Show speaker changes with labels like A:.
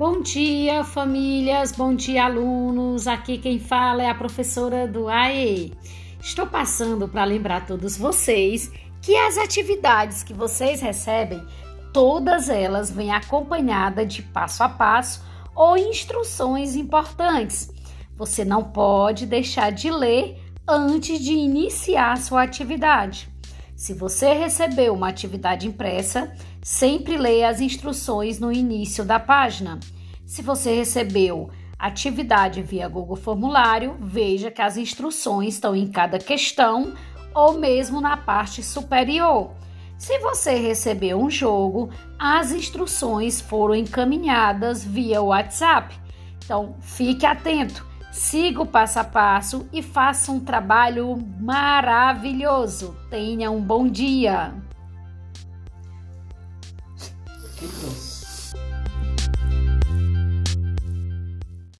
A: Bom dia, famílias, bom dia, alunos. Aqui quem fala é a professora do AE. Estou passando para lembrar todos vocês que as atividades que vocês recebem, todas elas vêm acompanhadas de passo a passo ou instruções importantes. Você não pode deixar de ler antes de iniciar sua atividade. Se você recebeu uma atividade impressa, sempre leia as instruções no início da página. Se você recebeu atividade via Google Formulário, veja que as instruções estão em cada questão ou mesmo na parte superior. Se você recebeu um jogo, as instruções foram encaminhadas via WhatsApp. Então, fique atento. Siga o passo a passo e faça um trabalho maravilhoso. Tenha um bom dia!